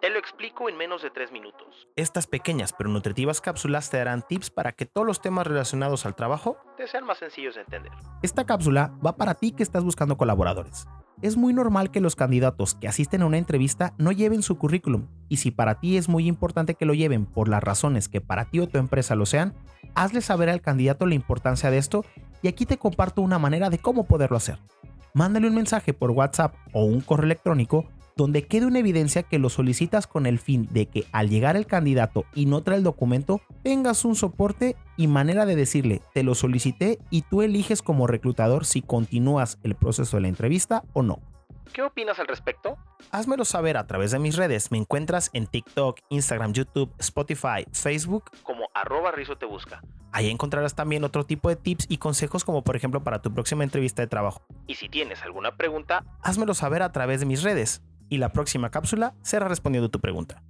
Te lo explico en menos de 3 minutos. Estas pequeñas pero nutritivas cápsulas te darán tips para que todos los temas relacionados al trabajo te sean más sencillos de entender. Esta cápsula va para ti que estás buscando colaboradores. Es muy normal que los candidatos que asisten a una entrevista no lleven su currículum, y si para ti es muy importante que lo lleven por las razones que para ti o tu empresa lo sean, hazle saber al candidato la importancia de esto y aquí te comparto una manera de cómo poderlo hacer. Mándale un mensaje por WhatsApp o un correo electrónico donde quede una evidencia que lo solicitas con el fin de que al llegar el candidato y no trae el documento, tengas un soporte y manera de decirle, te lo solicité y tú eliges como reclutador si continúas el proceso de la entrevista o no. ¿Qué opinas al respecto? Házmelo saber a través de mis redes. Me encuentras en TikTok, Instagram, YouTube, Spotify, Facebook como arroba Rizo te busca. Ahí encontrarás también otro tipo de tips y consejos como por ejemplo para tu próxima entrevista de trabajo. Y si tienes alguna pregunta, házmelo saber a través de mis redes y la próxima cápsula será respondiendo tu pregunta.